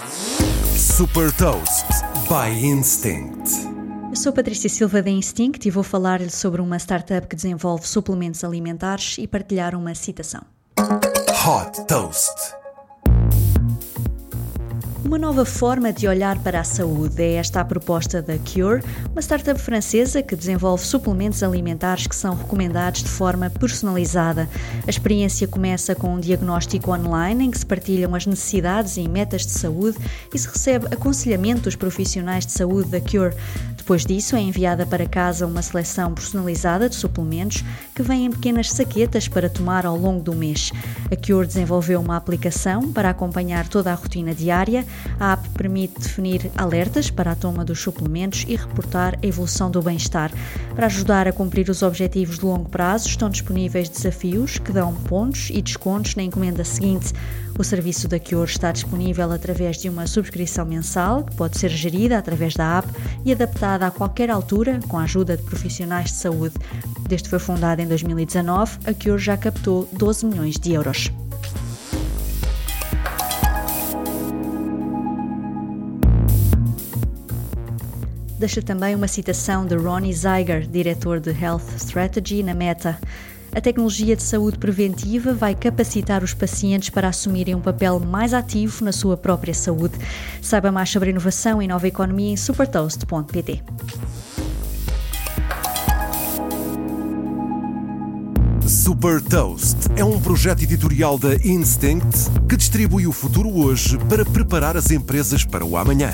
Super Toast by Instinct. Eu sou Patrícia Silva da Instinct e vou falar-lhe sobre uma startup que desenvolve suplementos alimentares e partilhar uma citação. Hot Toast. Uma nova forma de olhar para a saúde é esta a proposta da Cure, uma startup francesa que desenvolve suplementos alimentares que são recomendados de forma personalizada. A experiência começa com um diagnóstico online em que se partilham as necessidades e metas de saúde e se recebe aconselhamento dos profissionais de saúde da Cure. Depois disso, é enviada para casa uma seleção personalizada de suplementos que vêm em pequenas saquetas para tomar ao longo do mês. A Cure desenvolveu uma aplicação para acompanhar toda a rotina diária a app permite definir alertas para a toma dos suplementos e reportar a evolução do bem-estar. Para ajudar a cumprir os objetivos de longo prazo, estão disponíveis desafios que dão pontos e descontos na encomenda seguinte. O serviço da Cure está disponível através de uma subscrição mensal, que pode ser gerida através da app e adaptada a qualquer altura com a ajuda de profissionais de saúde. Desde que foi fundada em 2019, a Cure já captou 12 milhões de euros. deixa também uma citação de Ronnie Zeiger, diretor de Health Strategy na Meta. A tecnologia de saúde preventiva vai capacitar os pacientes para assumirem um papel mais ativo na sua própria saúde. Saiba mais sobre inovação e nova economia em supertoast.pt. Super Toast é um projeto editorial da Instinct que distribui o futuro hoje para preparar as empresas para o amanhã.